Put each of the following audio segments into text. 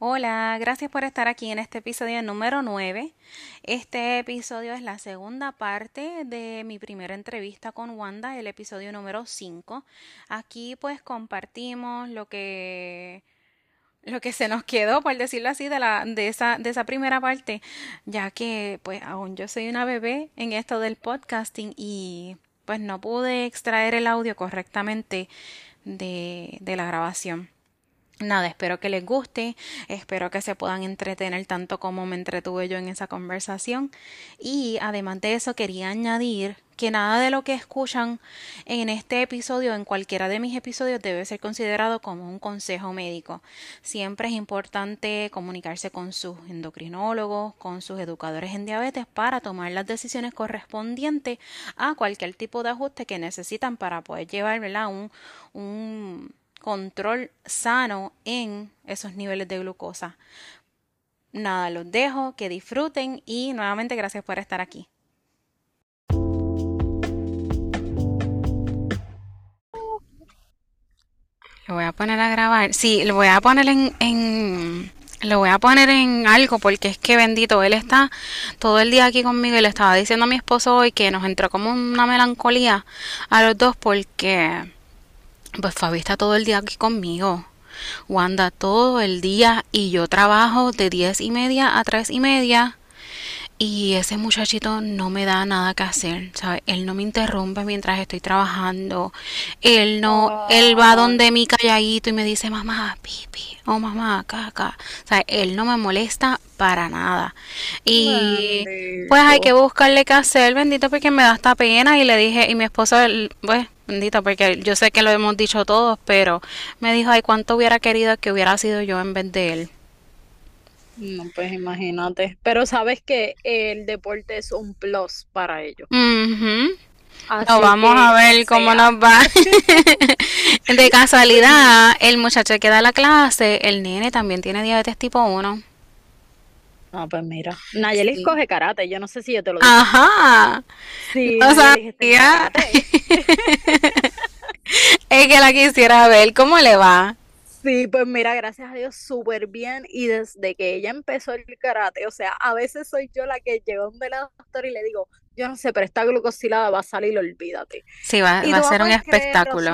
Hola, gracias por estar aquí en este episodio número 9. Este episodio es la segunda parte de mi primera entrevista con Wanda, el episodio número 5. Aquí pues compartimos lo que lo que se nos quedó, por decirlo así, de la de esa de esa primera parte, ya que pues aún yo soy una bebé en esto del podcasting y pues no pude extraer el audio correctamente de, de la grabación. Nada, espero que les guste, espero que se puedan entretener tanto como me entretuve yo en esa conversación. Y además de eso, quería añadir que nada de lo que escuchan en este episodio, en cualquiera de mis episodios, debe ser considerado como un consejo médico. Siempre es importante comunicarse con sus endocrinólogos, con sus educadores en diabetes para tomar las decisiones correspondientes a cualquier tipo de ajuste que necesitan para poder llevar Un, un control sano en esos niveles de glucosa. Nada, los dejo, que disfruten y nuevamente gracias por estar aquí. Lo voy a poner a grabar. Sí, lo voy a poner en, lo voy a poner en algo porque es que bendito, él está todo el día aquí conmigo y le estaba diciendo a mi esposo hoy que nos entró como una melancolía a los dos porque pues Fabi está todo el día aquí conmigo. Wanda todo el día y yo trabajo de diez y media a tres y media y ese muchachito no me da nada que hacer, ¿sabes? Él no me interrumpe mientras estoy trabajando. Él no, él va donde mi calladito y me dice, mamá, pipi, o oh, mamá, caca. O sea, él no me molesta para nada. Y pues hay que buscarle qué hacer, bendito, porque me da esta pena. Y le dije, y mi esposo, pues, bendito, porque yo sé que lo hemos dicho todos, pero me dijo, ay, cuánto hubiera querido que hubiera sido yo en vez de él. No, pues imagínate. Pero sabes que el deporte es un plus para ellos. vamos a ver cómo nos va. de casualidad, el muchacho que da la clase, el nene también tiene diabetes tipo 1. Ah, pues mira. Nayeli coge karate, yo no sé si yo te lo digo. Ajá. Sí, o sea, es que la quisiera ver, ¿cómo le va? Sí, pues mira, gracias a Dios, súper bien. Y desde que ella empezó el karate, o sea, a veces soy yo la que llegó donde la doctora y le digo, yo no sé, pero esta glucosilada va a salir, olvídate. Sí, va, a ser un espectáculo.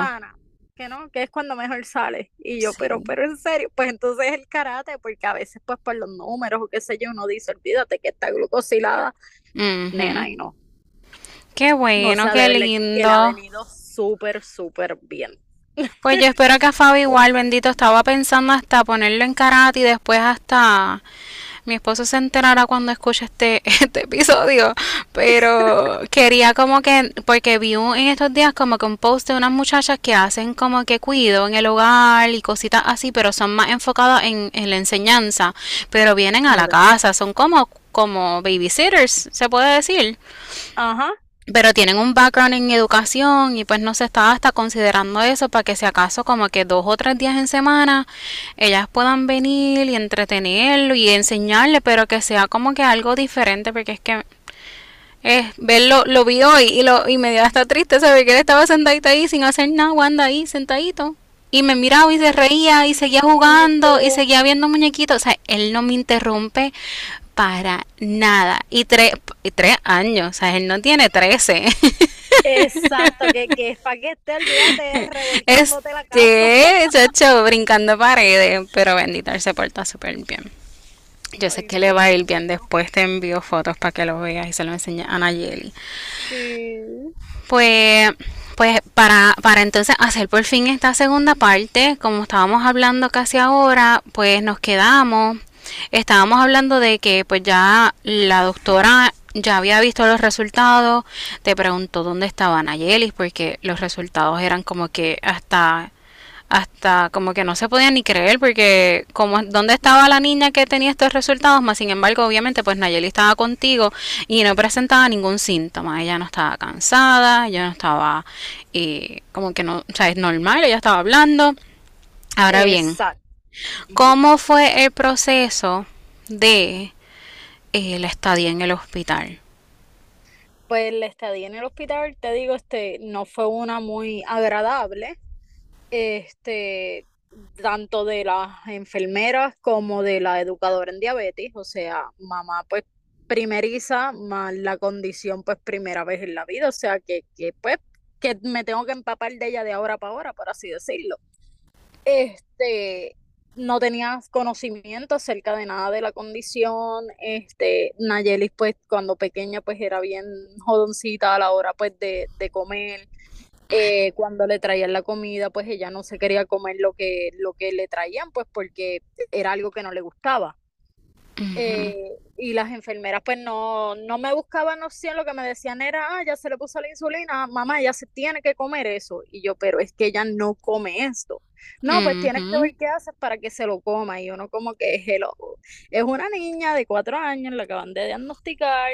Que no, que es cuando mejor sale. Y yo, pero, pero en serio, pues entonces el karate, porque a veces pues por los números o qué sé yo, uno dice, olvídate que esta glucosilada, nena, y no. Qué bueno, qué lindo. ha venido súper, súper bien. Pues yo espero que a Fabi igual, bendito, estaba pensando hasta ponerlo en karate y después hasta mi esposo se enterará cuando escuche este, este episodio, pero quería como que, porque vi en estos días como que un post de unas muchachas que hacen como que cuido en el hogar y cositas así, pero son más enfocadas en, en la enseñanza, pero vienen a la casa, son como, como babysitters, se puede decir. Ajá pero tienen un background en educación y pues no se estaba hasta considerando eso para que si acaso como que dos o tres días en semana ellas puedan venir y entretenerlo y enseñarle, pero que sea como que algo diferente porque es que es verlo, lo vi hoy y, lo, y me dio hasta triste saber que él estaba sentadito ahí sin hacer nada, Wanda ahí sentadito. Y me miraba y se reía y seguía jugando y seguía viendo muñequitos. O sea, él no me interrumpe para nada. Y tres, y tres años, o sea, él no tiene trece. Exacto, que, que es para que esté este, la casa. chacho, brincando paredes, pero bendito, él se porta súper bien. Yo sé que le va a ir bien después, te envío fotos para que lo veas y se lo enseñe a Nayeli. Sí. Pues, pues para, para entonces hacer por fin esta segunda parte, como estábamos hablando casi ahora, pues nos quedamos estábamos hablando de que pues ya la doctora ya había visto los resultados, te preguntó dónde estaba Nayelis, porque los resultados eran como que hasta hasta como que no se podía ni creer porque como dónde estaba la niña que tenía estos resultados, más sin embargo, obviamente pues Nayeli estaba contigo y no presentaba ningún síntoma, ella no estaba cansada, ella no estaba eh, como que no, o sea, es normal, ella estaba hablando. Ahora bien, ¿Cómo fue el proceso de eh, la estadía en el hospital? Pues la estadía en el hospital, te digo, este, no fue una muy agradable. Este, tanto de las enfermeras como de la educadora en diabetes, o sea, mamá pues primeriza, más la condición pues primera vez en la vida, o sea que, que pues que me tengo que empapar de ella de ahora para ahora, por así decirlo. Este, no tenía conocimiento acerca de nada de la condición, este, Nayeli pues cuando pequeña pues era bien jodoncita a la hora pues de, de comer, eh, cuando le traían la comida, pues ella no se quería comer lo que, lo que le traían, pues porque era algo que no le gustaba. Eh, y las enfermeras pues no, no me buscaban opción, lo que me decían era, ah, ya se le puso la insulina, mamá, ella se tiene que comer eso. Y yo, pero es que ella no come esto. No, pues tienes que ver qué haces para que se lo coma. Y uno como que es Es una niña de cuatro años, la acaban de diagnosticar.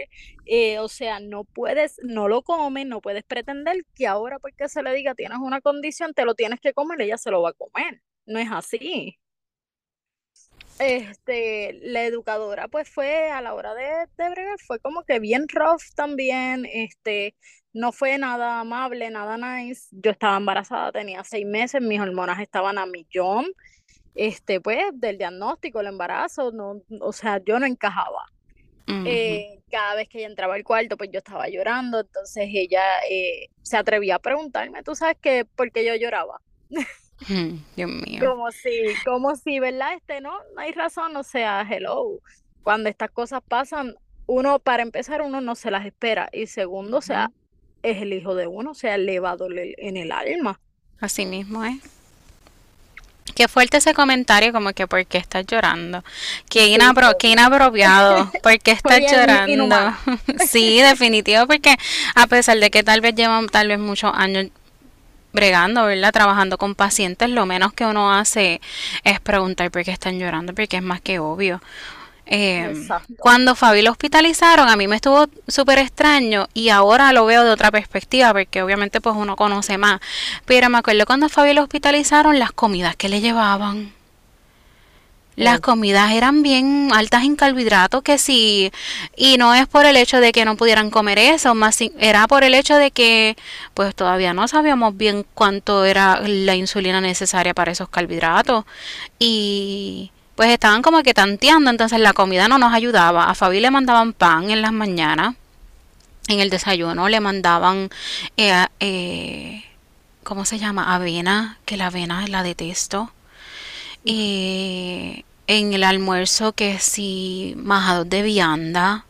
Eh, o sea, no puedes, no lo comes, no puedes pretender que ahora porque se le diga tienes una condición, te lo tienes que comer, ella se lo va a comer. No es así este, la educadora pues fue a la hora de, de, bregar, fue como que bien rough también, este, no fue nada amable, nada nice. Yo estaba embarazada, tenía seis meses, mis hormonas estaban a millón, este, pues del diagnóstico, el embarazo, no, o sea, yo no encajaba. Eh, cada vez que ella entraba al cuarto, pues yo estaba llorando, entonces ella eh, se atrevía a preguntarme, ¿tú sabes qué? ¿Por qué yo lloraba? Dios mío. Como si, como si, ¿verdad? Este, no, no hay razón, o sea, hello. Cuando estas cosas pasan, uno, para empezar, uno no se las espera. Y segundo, o sea, es el hijo de uno, o sea, le va a doler en el alma. Así mismo es. Qué fuerte ese comentario, como que ¿por qué estás llorando? Qué, inapro qué inapropiado, ¿por qué estás llorando? sí, definitivo, porque a pesar de que tal vez llevan tal vez muchos años bregando, ¿verdad? Trabajando con pacientes, lo menos que uno hace es preguntar por qué están llorando, porque es más que obvio. Eh, cuando Fabi lo hospitalizaron, a mí me estuvo súper extraño y ahora lo veo de otra perspectiva, porque obviamente pues uno conoce más. Pero me acuerdo cuando Fabi lo hospitalizaron, las comidas que le llevaban. Las comidas eran bien altas en carbohidratos que sí, y no es por el hecho de que no pudieran comer eso, más era por el hecho de que pues todavía no sabíamos bien cuánto era la insulina necesaria para esos carbohidratos y pues estaban como que tanteando, entonces la comida no nos ayudaba. A Fabi le mandaban pan en las mañanas, en el desayuno le mandaban eh, eh, ¿cómo se llama? Avena, que la avena la detesto. Y en el almuerzo que si majados de vianda.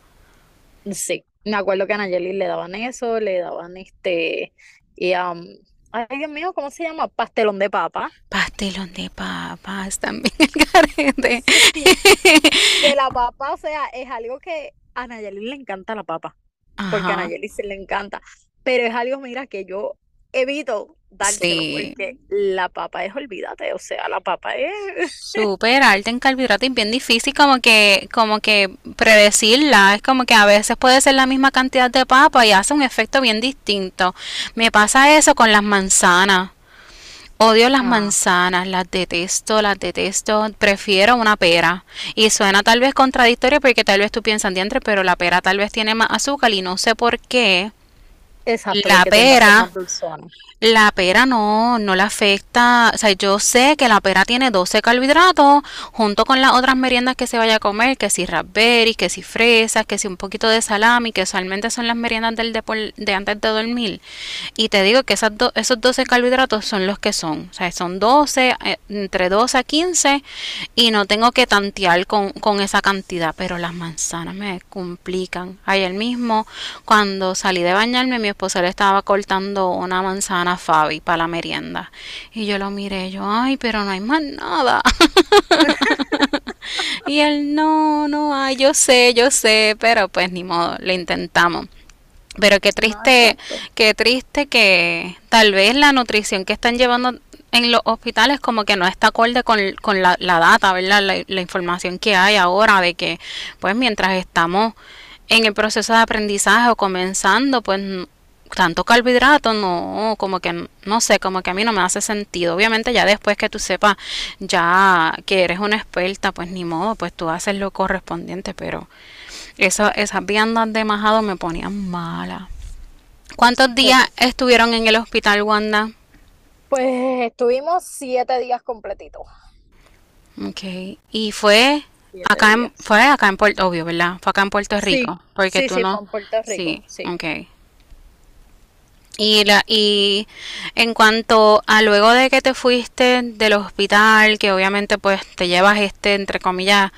Sí, me acuerdo que a Nayeli le daban eso, le daban este, y, um, ay Dios mío, ¿cómo se llama? Pastelón de papa. Pastelón de papas también, carete. de la papa, o sea, es algo que a Nayeli le encanta la papa, porque a Nayeli se le encanta, pero es algo, mira, que yo evito porque la papa es, olvídate, o sea, la papa es súper alta en carbohidratos y bien difícil como que, como que predecirla, es como que a veces puede ser la misma cantidad de papa y hace un efecto bien distinto. Me pasa eso con las manzanas. Odio las ah. manzanas, las detesto, las detesto, prefiero una pera. Y suena tal vez contradictorio porque tal vez tú piensas diantre, pero la pera tal vez tiene más azúcar y no sé por qué. Exacto, la pera la pera no, no le afecta, o sea, yo sé que la pera tiene 12 carbohidratos junto con las otras meriendas que se vaya a comer, que si raspberry, que si fresas, que si un poquito de salami, que usualmente son las meriendas del de, antes de dormir. Y te digo que esas esos 12 carbohidratos son los que son, o sea, son 12, eh, entre 12 a 15 y no tengo que tantear con, con esa cantidad, pero las manzanas me complican. Ayer mismo, cuando salí de bañarme, mi esposo le estaba cortando una manzana Fabi para la merienda. Y yo lo miré, yo, ay, pero no hay más nada. y él, no, no ay, yo sé, yo sé, pero pues ni modo, le intentamos. Pero qué triste, qué triste que tal vez la nutrición que están llevando en los hospitales como que no está acorde con, con la, la, data, ¿verdad? La, la, información que hay ahora de que pues mientras estamos en el proceso de aprendizaje o comenzando, pues tanto carbohidrato, no, como que, no sé, como que a mí no me hace sentido. Obviamente ya después que tú sepas ya que eres una experta, pues ni modo, pues tú haces lo correspondiente, pero eso, esas viandas de majado me ponían mala. ¿Cuántos días estuvieron en el hospital, Wanda? Pues estuvimos siete días completitos. Ok. ¿Y fue acá en, fue acá en Puerto, obvio, ¿verdad? Fue acá en Puerto Rico. porque tú no. en Puerto Rico. Sí, ok. Y, la, y en cuanto a luego de que te fuiste del hospital, que obviamente pues te llevas este, entre comillas,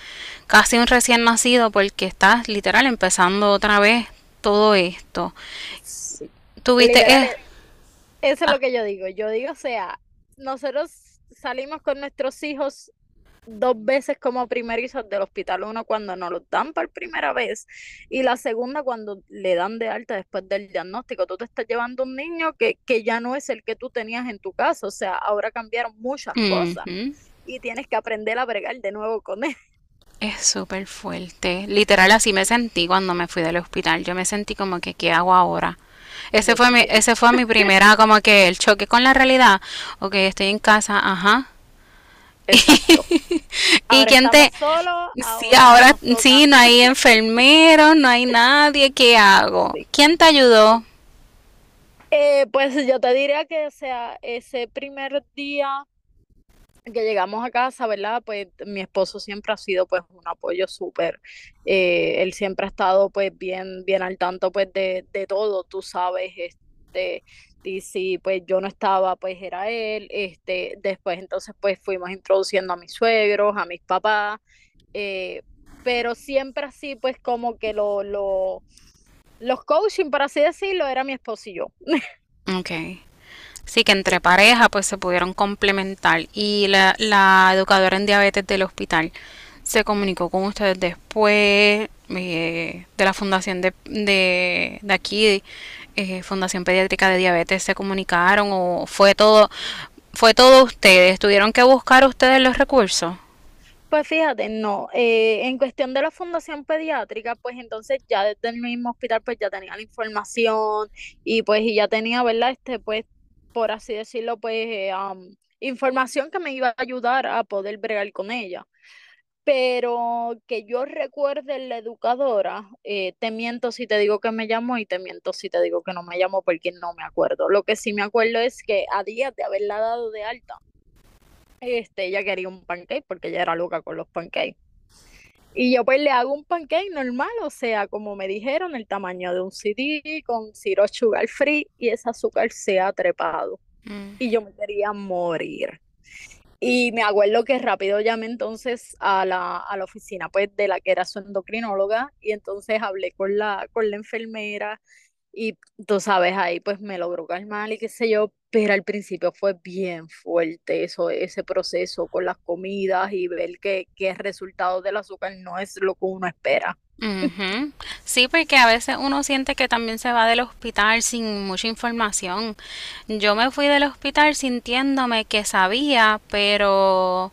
casi un recién nacido porque estás literal empezando otra vez todo esto. Tuviste... eso es lo ah. que yo digo. Yo digo, o sea, nosotros salimos con nuestros hijos dos veces como primerizos del hospital, uno cuando nos lo dan por primera vez y la segunda cuando le dan de alta después del diagnóstico. Tú te estás llevando un niño que, que ya no es el que tú tenías en tu casa, o sea, ahora cambiaron muchas cosas y tienes que aprender a bregar de nuevo con él. Es súper fuerte. Literal así me sentí cuando me fui del hospital. Yo me sentí como que, ¿qué hago ahora? Ese fue mi, ese fue mi primera, como que el choque con la realidad. Ok, estoy en casa, ajá. y quién te sí ahora sí no hay enfermeros no hay nadie qué hago quién te ayudó eh, pues yo te diría que sea ese primer día que llegamos a casa, ¿verdad? Pues mi esposo siempre ha sido pues un apoyo súper, eh, él siempre ha estado pues bien, bien al tanto pues de, de todo, tú sabes, este, y si pues yo no estaba, pues era él, este, después entonces pues fuimos introduciendo a mis suegros, a mis papás, eh, pero siempre así pues como que lo, lo, los coaching, por así decirlo, era mi esposo y yo. Ok. Sí, que entre pareja pues se pudieron complementar. Y la, la educadora en diabetes del hospital se comunicó con ustedes después eh, de la fundación de, de, de aquí, eh, Fundación Pediátrica de Diabetes, se comunicaron o fue todo, fue todo ustedes, tuvieron que buscar ustedes los recursos. Pues fíjate, no. Eh, en cuestión de la fundación pediátrica, pues entonces ya desde el mismo hospital, pues ya tenía la información y pues y ya tenía, ¿verdad? Este, pues por así decirlo, pues eh, información que me iba a ayudar a poder bregar con ella. Pero que yo recuerde la educadora, eh, te miento si te digo que me llamó y te miento si te digo que no me llamó porque no me acuerdo. Lo que sí me acuerdo es que a días de haberla dado de alta, este, ella quería un pancake porque ella era loca con los pancakes. Y yo pues le hago un pancake normal, o sea, como me dijeron, el tamaño de un CD con zero sugar free y ese azúcar se ha trepado. Mm. Y yo me quería morir. Y me acuerdo que rápido llamé entonces a la, a la oficina pues de la que era su endocrinóloga y entonces hablé con la, con la enfermera y tú sabes, ahí pues me logró calmar y qué sé yo, pero al principio fue bien fuerte eso, ese proceso con las comidas y ver que, que el resultado del azúcar no es lo que uno espera. Sí, porque a veces uno siente que también se va del hospital sin mucha información. Yo me fui del hospital sintiéndome que sabía, pero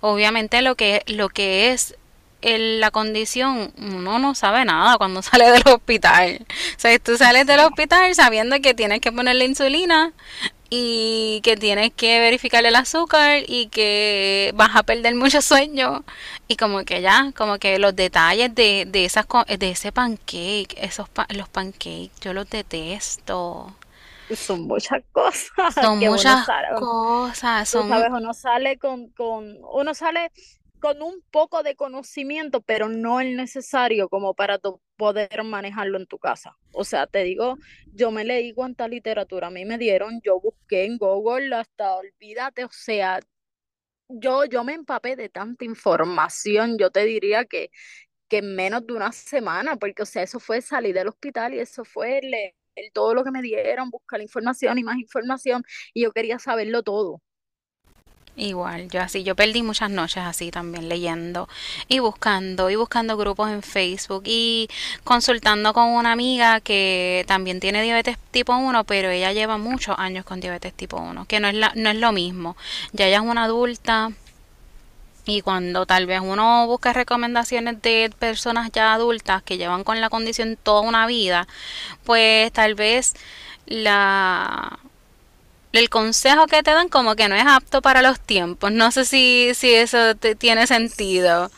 obviamente lo que, lo que es la condición, uno no sabe nada cuando sale del hospital. O sea, tú sales del hospital sabiendo que tienes que ponerle insulina y que tienes que verificar el azúcar y que vas a perder mucho sueño y como que ya, como que los detalles de, de esas de ese pancake, esos los pancakes, yo los detesto. Son muchas cosas. Son muchas cosas. Son... sabes, uno sale con, con, uno sale con un poco de conocimiento, pero no el necesario como para poder manejarlo en tu casa. O sea, te digo, yo me leí cuánta literatura a mí me dieron, yo busqué en Google hasta olvídate, o sea, yo, yo me empapé de tanta información, yo te diría que, que en menos de una semana, porque o sea, eso fue salir del hospital y eso fue leer todo lo que me dieron, buscar información y más información, y yo quería saberlo todo. Igual, yo así, yo perdí muchas noches así también leyendo y buscando y buscando grupos en Facebook y consultando con una amiga que también tiene diabetes tipo 1, pero ella lleva muchos años con diabetes tipo 1, que no es, la, no es lo mismo. Ya ella es una adulta y cuando tal vez uno busca recomendaciones de personas ya adultas que llevan con la condición toda una vida, pues tal vez la el consejo que te dan como que no es apto para los tiempos. No sé si, si eso te tiene sentido.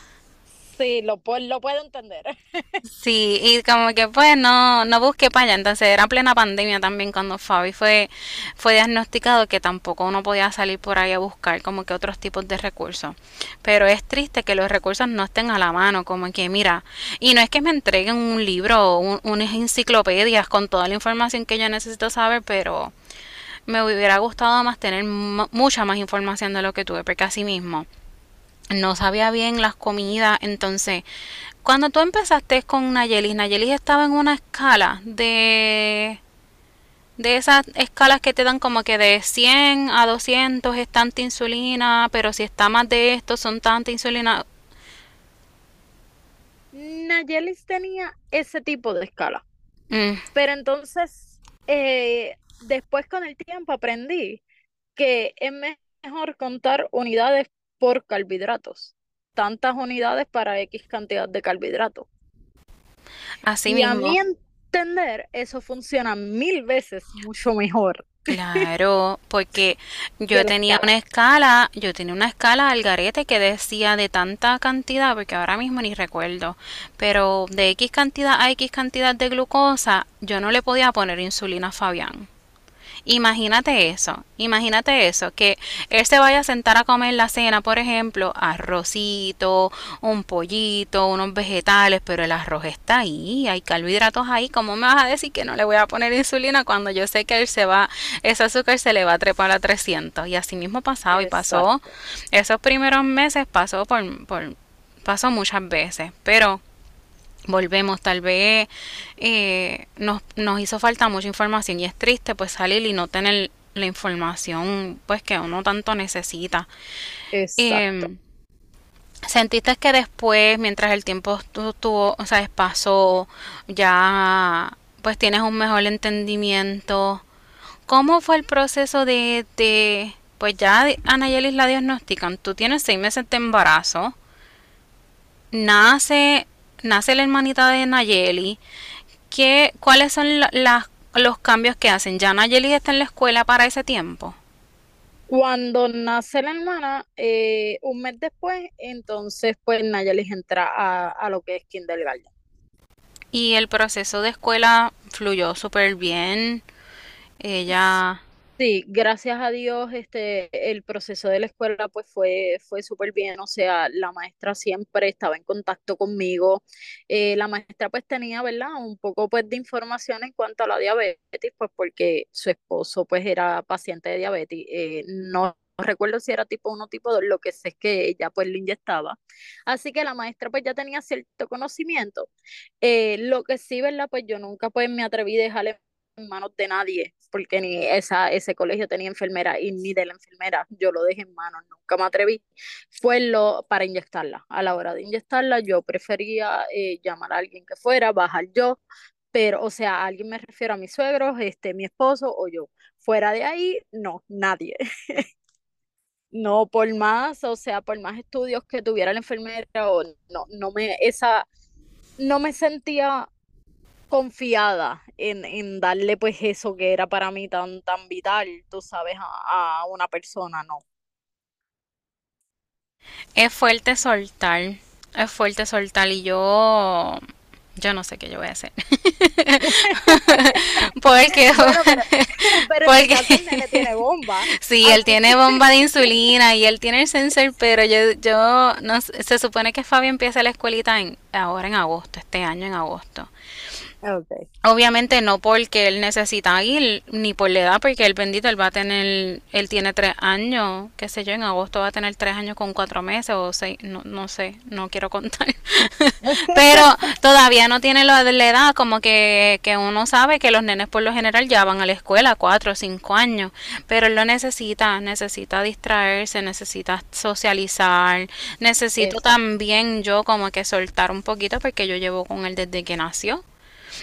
Sí, lo, lo puedo entender. Sí, y como que pues no, no busqué para allá. Entonces era plena pandemia también cuando Fabi fue, fue diagnosticado que tampoco uno podía salir por ahí a buscar como que otros tipos de recursos. Pero es triste que los recursos no estén a la mano, como que mira, y no es que me entreguen un libro o unas enciclopedias con toda la información que yo necesito saber, pero me hubiera gustado más tener mucha más información de lo que tuve, porque así mismo no sabía bien las comidas, entonces cuando tú empezaste con Nayelis, Nayelis estaba en una escala de de esas escalas que te dan como que de 100 a 200 es tanta insulina, pero si está más de esto son tanta insulina. Nayelis tenía ese tipo de escala. Mm. Pero entonces, eh, después con el tiempo aprendí que es mejor contar unidades por carbohidratos. Tantas unidades para X cantidad de carbohidratos. Así y mismo. a mi entender, eso funciona mil veces mucho mejor. Claro, porque yo tenía una escala, yo tenía una escala al garete que decía de tanta cantidad, porque ahora mismo ni recuerdo, pero de X cantidad a X cantidad de glucosa, yo no le podía poner insulina a Fabián. Imagínate eso, imagínate eso, que él se vaya a sentar a comer la cena, por ejemplo, arrocito, un pollito, unos vegetales, pero el arroz está ahí, hay carbohidratos ahí, ¿cómo me vas a decir que no le voy a poner insulina cuando yo sé que él se va, ese azúcar se le va a trepar a 300? Y así mismo pasado y pasó, esos primeros meses pasó por, por, pasó muchas veces, pero volvemos, tal vez eh, nos, nos hizo falta mucha información y es triste pues salir y no tener la información pues que uno tanto necesita. Exacto. Em, ¿Sentiste que después, mientras el tiempo tuvo, o sea, pasó, ya pues tienes un mejor entendimiento? ¿Cómo fue el proceso de, de pues ya Anayelis la diagnostican? Tú tienes seis meses de embarazo, nace nace la hermanita de Nayeli, ¿qué, ¿cuáles son los cambios que hacen? ¿Ya Nayeli está en la escuela para ese tiempo? Cuando nace la hermana, eh, un mes después, entonces pues Nayeli entra a, a lo que es kindergarten. Y el proceso de escuela fluyó súper bien. Ella Sí, gracias a Dios, este, el proceso de la escuela pues fue, fue súper bien, o sea, la maestra siempre estaba en contacto conmigo, eh, la maestra pues tenía, ¿verdad? Un poco pues de información en cuanto a la diabetes, pues porque su esposo pues era paciente de diabetes, eh, no recuerdo si era tipo 1 o tipo 2, lo que sé es que ella pues le inyectaba. Así que la maestra pues ya tenía cierto conocimiento. Eh, lo que sí, ¿verdad? Pues yo nunca pues me atreví a dejarle en manos de nadie, porque ni esa, ese colegio tenía enfermera y ni de la enfermera yo lo dejé en manos, nunca me atreví. Fue lo para inyectarla. A la hora de inyectarla yo prefería eh, llamar a alguien que fuera, bajar yo, pero o sea, alguien me refiero a mis suegros, este, mi esposo o yo. Fuera de ahí, no, nadie. no, por más, o sea, por más estudios que tuviera la enfermera o no, no me, esa, no me sentía confiada en, darle pues eso que era para mí tan, tan vital, tú sabes, a, a una persona, no. Es fuerte soltar, es fuerte soltar y yo yo no sé qué yo voy a hacer. porque, pero, él tiene bomba. Sí, él tiene bomba de insulina y él tiene el sensor, pero yo, yo no se supone que Fabio empieza la escuelita en, ahora en agosto, este año en agosto. Obviamente no porque él necesita ir, ni por la edad, porque el bendito, él va a tener, él tiene tres años, qué sé yo, en agosto va a tener tres años con cuatro meses o seis, no, no sé, no quiero contar. Pero todavía no tiene la, la edad, como que, que uno sabe que los nenes por lo general ya van a la escuela, cuatro o cinco años, pero él lo necesita, necesita distraerse, necesita socializar, necesito también yo como que soltar un poquito porque yo llevo con él desde que nació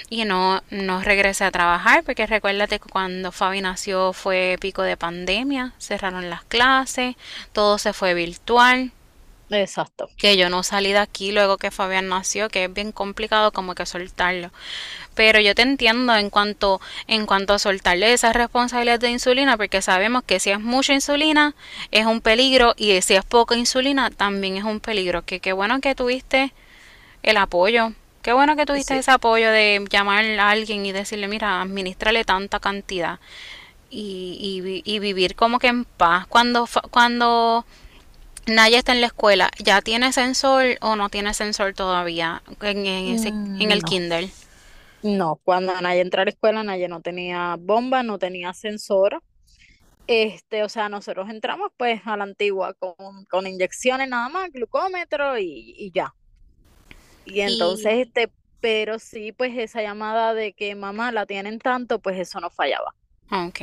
y no, no regresé a trabajar porque recuérdate que cuando Fabi nació fue pico de pandemia, cerraron las clases, todo se fue virtual. Exacto. Que yo no salí de aquí luego que Fabián nació, que es bien complicado como que soltarlo. Pero yo te entiendo en cuanto, en cuanto a soltarle esas responsabilidades de insulina, porque sabemos que si es mucha insulina es un peligro y si es poca insulina también es un peligro. Que qué bueno que tuviste el apoyo. Qué bueno que tuviste Sí. ese apoyo de llamar a alguien y decirle, mira, administrale tanta cantidad y, y, vi- y vivir como que en paz. Cuando, cuando Naya está en la escuela, ¿ya tiene sensor o no tiene sensor todavía en, en ese, en Mm, el No. Kindle? No, cuando Naye entró a la escuela, Naye no tenía bomba, no tenía sensor. Este, o sea, nosotros entramos pues a la antigua con, con inyecciones nada más, glucómetro y, y ya. Y entonces, Y, este, pero sí, pues esa llamada de que mamá la tienen tanto, pues eso no fallaba. ok.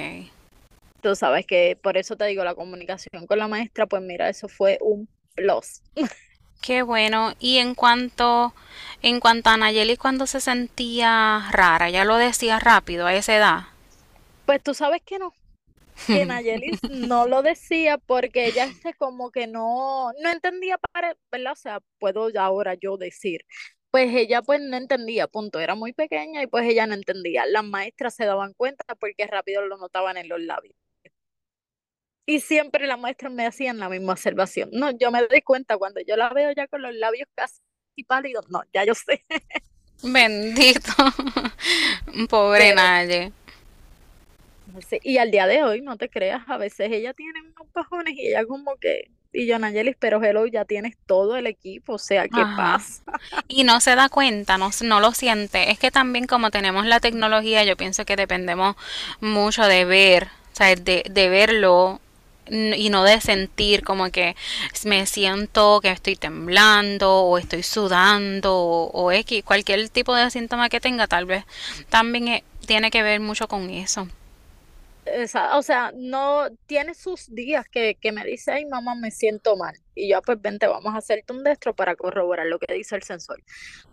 Tú sabes que por eso te digo, la comunicación con la maestra, pues mira, eso fue un plus. Qué bueno. Y en cuanto, en cuanto a Nayeli cuando se sentía rara, ya lo decía rápido a esa edad. Pues tú sabes que no, que Nayelis no lo decía porque ella se como que no, no entendía para, ¿verdad? O sea, puedo ya ahora yo decir, pues ella pues no entendía, punto, era muy pequeña y pues ella no entendía. Las maestras se daban cuenta porque rápido lo notaban en los labios. Y siempre las maestras me hacían la misma observación. No, yo me doy cuenta cuando yo la veo ya con los labios casi pálidos, no, ya yo sé. Bendito. Pobre Pero Naye. Sí, y al día de hoy, no te creas, a veces ella tiene unos bajones y ella como que, y yo, Nayelis, pero hello, ya tienes todo el equipo, o sea, ¿qué Ajá. pasa? Y no se da cuenta, no, no lo siente. Es que también como tenemos la tecnología, yo pienso que dependemos mucho de ver, o sea, de, de verlo y no de sentir como que me siento que estoy temblando o estoy sudando o, o X, cualquier tipo de síntoma que tenga, tal vez también eh, tiene que ver mucho con eso. Esa- o sea, no tiene sus días que, que me dice, ay, mamá, me siento mal. Y yo, pues vente, vamos a hacerte un destro para corroborar lo que dice el sensor.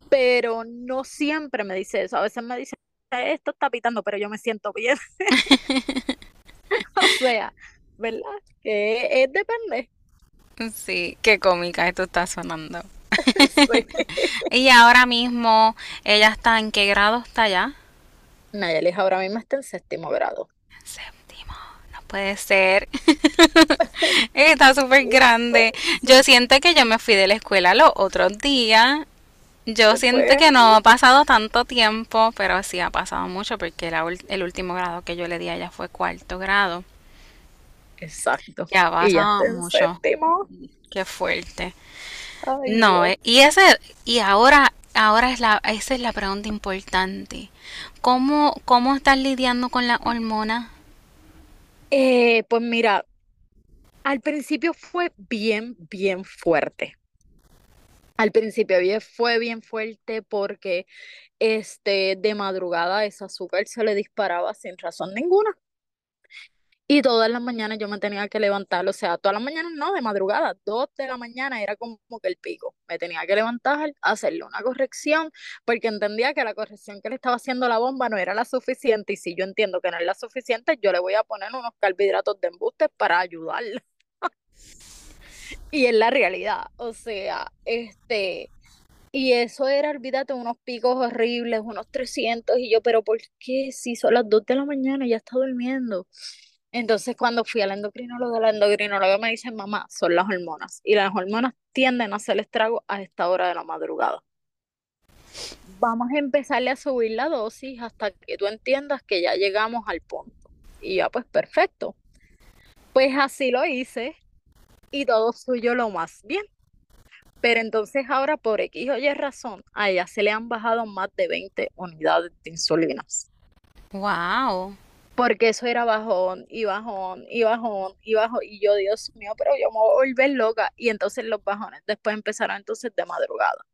Pero no siempre me dice eso. A veces me dice, esto está pitando, pero yo me siento bien. O sea, ¿verdad? Que es depende. Sí, qué cómica esto está sonando. Sí. Y ahora mismo, ¿ella está en qué grado está ya? Nayelis ahora mismo está en séptimo grado. Séptimo, no puede ser. Está súper grande. Yo siento que yo me fui de la escuela los otros días. Yo siento que no ha pasado tanto tiempo, pero sí ha pasado mucho porque la el último grado que yo le di a ella fue cuarto grado. exacto. Ya ha pasado mucho. séptimo. Qué fuerte. Ay, No, Dios. y ese, y ahora, ahora es la, esa es la pregunta importante. ¿Cómo, cómo estás lidiando con la hormona? Eh, pues mira, al principio fue bien, bien fuerte. Al principio fue bien fuerte porque este, de madrugada ese azúcar se le disparaba sin razón ninguna. Y todas las mañanas yo me tenía que levantar, o sea, todas las mañanas no, de madrugada, dos de la mañana era como que el pico. Me tenía que levantar, hacerle una corrección, porque entendía que la corrección que le estaba haciendo la bomba no era la suficiente. Y si yo entiendo que no es la suficiente, yo le voy a poner unos carbohidratos de embuste para ayudarla. Y es la realidad, o sea, este, y eso era, olvídate, unos picos horribles, unos 300, y yo, pero ¿por qué? Si son las 2 de la mañana, ya está durmiendo. Entonces, cuando fui al endocrinólogo, la endocrinóloga me dice, mamá, son las hormonas, y las hormonas tienden a hacer estrago a esta hora de la madrugada. Vamos a empezarle a subir la dosis hasta que tú entiendas que ya llegamos al punto. Y ya, pues, perfecto. Pues así lo hice, y todo suyo lo más bien. Pero entonces ahora por X o Y razón, a ella se le han bajado más de 20 unidades de insulinas. Wow. Porque eso era bajón y bajón y bajón y bajón. Y yo, Dios mío, pero yo me voy a volver loca. Y entonces los bajones después empezaron entonces de madrugada.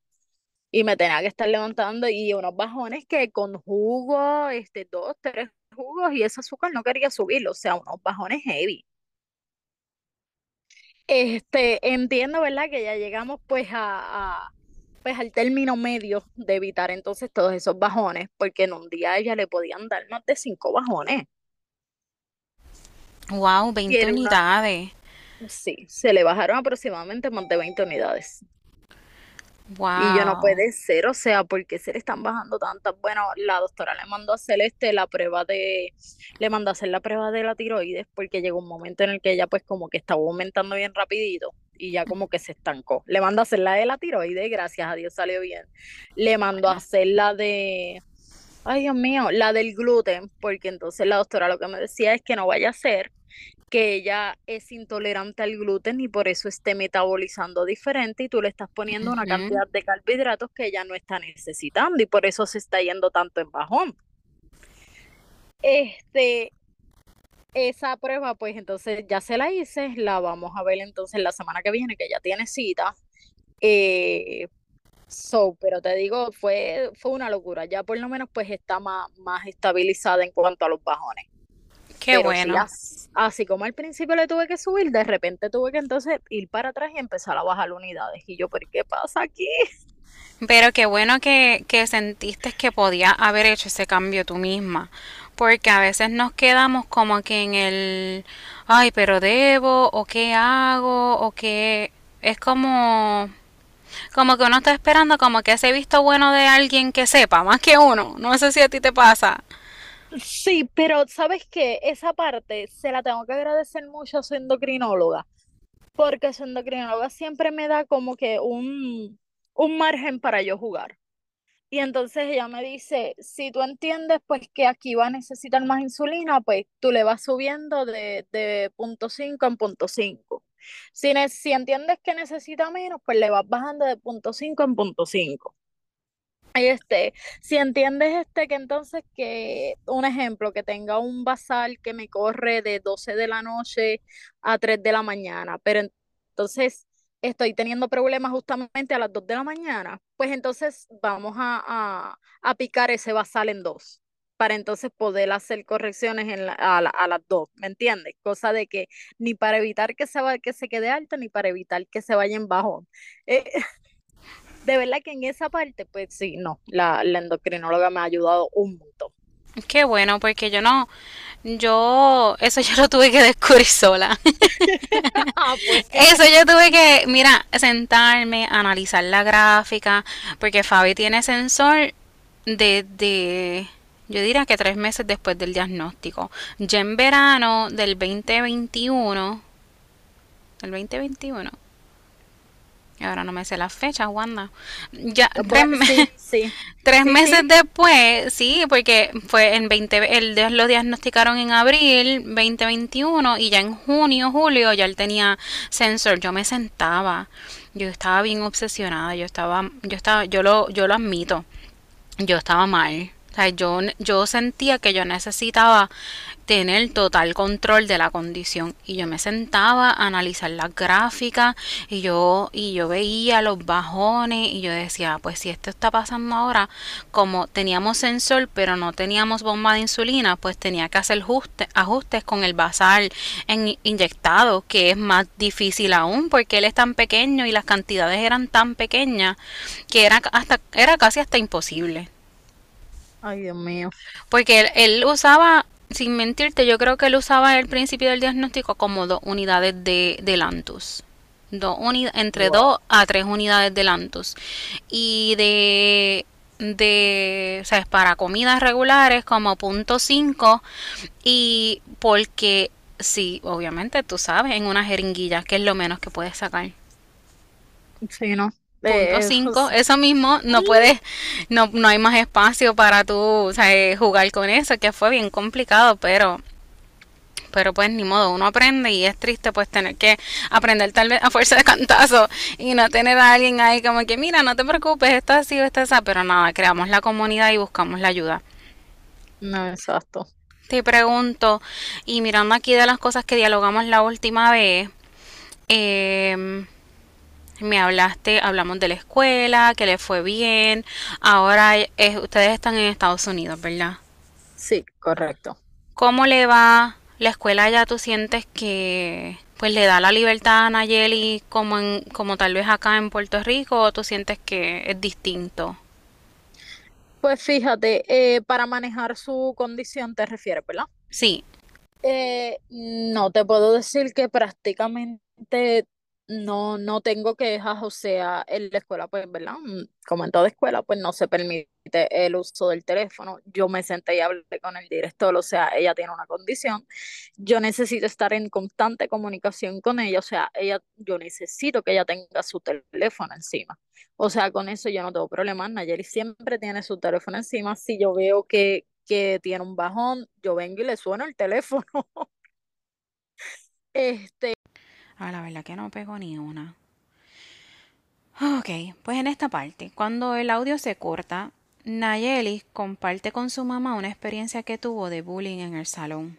Y me tenía que estar levantando y unos bajones que con jugo, este, dos, tres jugos y ese azúcar no quería subirlo. O sea, unos bajones heavy. Este, entiendo, ¿verdad? Que ya llegamos pues a, a- pues al término medio de evitar entonces todos esos bajones, porque en un día a ella le podían dar más de cinco bajones. Wow, 20 Tiene una, unidades. sí, se le bajaron aproximadamente más de 20 unidades. Y yo no Wow. puede ser, o sea, ¿por qué se le están bajando tantas? Bueno, la doctora le mandó a hacer este, la prueba de, le mandó a hacer la prueba de la tiroides, porque llegó un momento en el que ella pues como que estaba aumentando bien rapidito. y ya como que se estancó. Le mando a hacer la de la tiroides, gracias a Dios salió bien. Le mando a hacer la de, ay Dios mío, la del gluten, porque entonces la doctora lo que me decía es que no vaya a ser que ella es intolerante al gluten y por eso esté metabolizando diferente y tú le estás poniendo una cantidad de carbohidratos que ella no está necesitando y por eso se está yendo tanto en bajón. Este, esa prueba, pues entonces ya se la hice, la vamos a ver entonces la semana que viene, que ya tiene cita. Eh, so, pero te digo, fue, fue una locura. Ya por lo menos pues está más, más estabilizada en cuanto a los bajones. Qué bueno. así como al principio le tuve que subir, de repente tuve que entonces ir para atrás y empezar a bajar unidades. Y yo, ¿pero qué pasa aquí? Pero qué bueno que, que sentiste que podía haber hecho ese cambio tú misma. Porque a veces nos quedamos como que en el, ay, pero debo, o qué hago, o qué... Es como como que uno está esperando como que ese visto bueno de alguien que sepa, más que uno. No sé si a ti te pasa. Sí, pero sabes que esa parte se la tengo que agradecer mucho a su endocrinóloga, porque su endocrinóloga siempre me da como que un, un margen para yo jugar. Y entonces ella me dice, si tú entiendes pues que aquí va a necesitar más insulina, pues tú le vas subiendo de, de punto 5 en punto 5. Si, si entiendes que necesita menos, pues le vas bajando de punto 5 en punto 5. Este, si entiendes este que entonces que un ejemplo que tenga un basal que me corre de 12 de la noche a 3 de la mañana, pero entonces estoy teniendo problemas justamente a las 2 de la mañana, pues entonces vamos a, a, picar ese basal en dos para entonces poder hacer correcciones en a, las dos, ¿me entiendes? Cosa de que ni para evitar que se, que se quede alta, ni para evitar que se vaya en bajón. Eh, de verdad que en esa parte, pues sí, no, la, la endocrinóloga me ha ayudado un montón. Qué bueno, porque yo no, yo, eso yo lo tuve que descubrir sola. Ah, pues eso yo tuve que, mira, sentarme, analizar la gráfica, porque Fabi tiene sensor desde, yo diría que tres meses después del diagnóstico. Ya en verano del 2021, el 2021, Ahora no me sé la fecha, Wanda. Ya, tres, meses después, sí, porque fue en 20, el, lo diagnosticaron en abril 2021 y ya en junio, julio ya él tenía sensor. Yo me sentaba, yo estaba bien obsesionada, yo estaba, yo estaba, yo lo, yo lo admito, yo estaba mal. O sea, yo, yo sentía que yo necesitaba tener total control de la condición y yo me sentaba a analizar las gráficas y yo y yo veía los bajones y yo decía pues si esto está pasando ahora como teníamos sensor pero no teníamos bomba de insulina pues tenía que hacer ajustes con el basal en, inyectado que es más difícil aún porque él es tan pequeño y las cantidades eran tan pequeñas que era hasta era casi hasta imposible Ay, Dios mío. Porque él, él usaba sin mentirte, yo creo que él usaba el principio del diagnóstico como dos unidades de, de Lantus. Dos entre dos a tres unidades de Lantus. Y de, de, ¿sabes? Para comidas regulares como punto 5 y porque sí, obviamente tú sabes, en una jeringuilla, que es lo menos que puedes sacar. Sí, ¿no? Punto 5, eso mismo, no puedes, no, no hay más espacio para tú o sea, jugar con eso, que fue bien complicado, pero pero pues ni modo, uno aprende y es triste pues tener que aprender tal vez a fuerza de cantazo y no tener a alguien ahí como que mira, no te preocupes, esto ha sido esto esa, pero nada, creamos la comunidad y buscamos la ayuda. No, exacto. Te pregunto, y mirando aquí de las cosas que dialogamos la última vez, eh, me hablaste, hablamos de la escuela, que le fue bien. Ahora es, ustedes están en Estados Unidos, ¿verdad? Sí, correcto. ¿Cómo le va la escuela ya? ¿Tú sientes que pues le da la libertad a Nayeli como, en, como tal vez acá en Puerto Rico o tú sientes que es distinto? Pues fíjate, eh, para manejar su condición te refieres, ¿verdad? Sí. Eh, no te puedo decir que prácticamente no, no tengo quejas, o sea, en la escuela, pues, ¿verdad? Mm, Como en toda escuela, pues no se permite el uso del teléfono. Yo me senté y hablé con el director, o sea, ella tiene una condición. Yo necesito estar en constante comunicación con ella, o sea, ella, yo necesito que ella tenga su teléfono encima. O sea, con eso yo no tengo problemas. Nayeli siempre tiene su teléfono encima. Si yo veo que, que tiene un bajón, yo vengo y le sueno el teléfono. Este, Ah, la verdad que no pego ni una. Ok, pues en esta parte, cuando el audio se corta, Nayeli comparte con su mamá una experiencia que tuvo de bullying en el salón.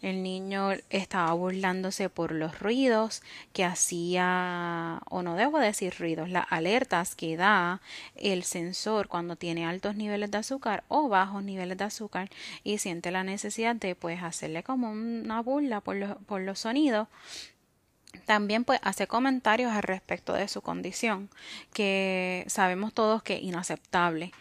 El niño estaba burlándose por los ruidos que hacía, o no debo decir ruidos, las alertas que da el sensor cuando tiene altos niveles de azúcar o bajos niveles de azúcar y siente la necesidad de pues hacerle como una burla por por los sonidos también pues hace comentarios al respecto de su condición, que sabemos todos que es inaceptable.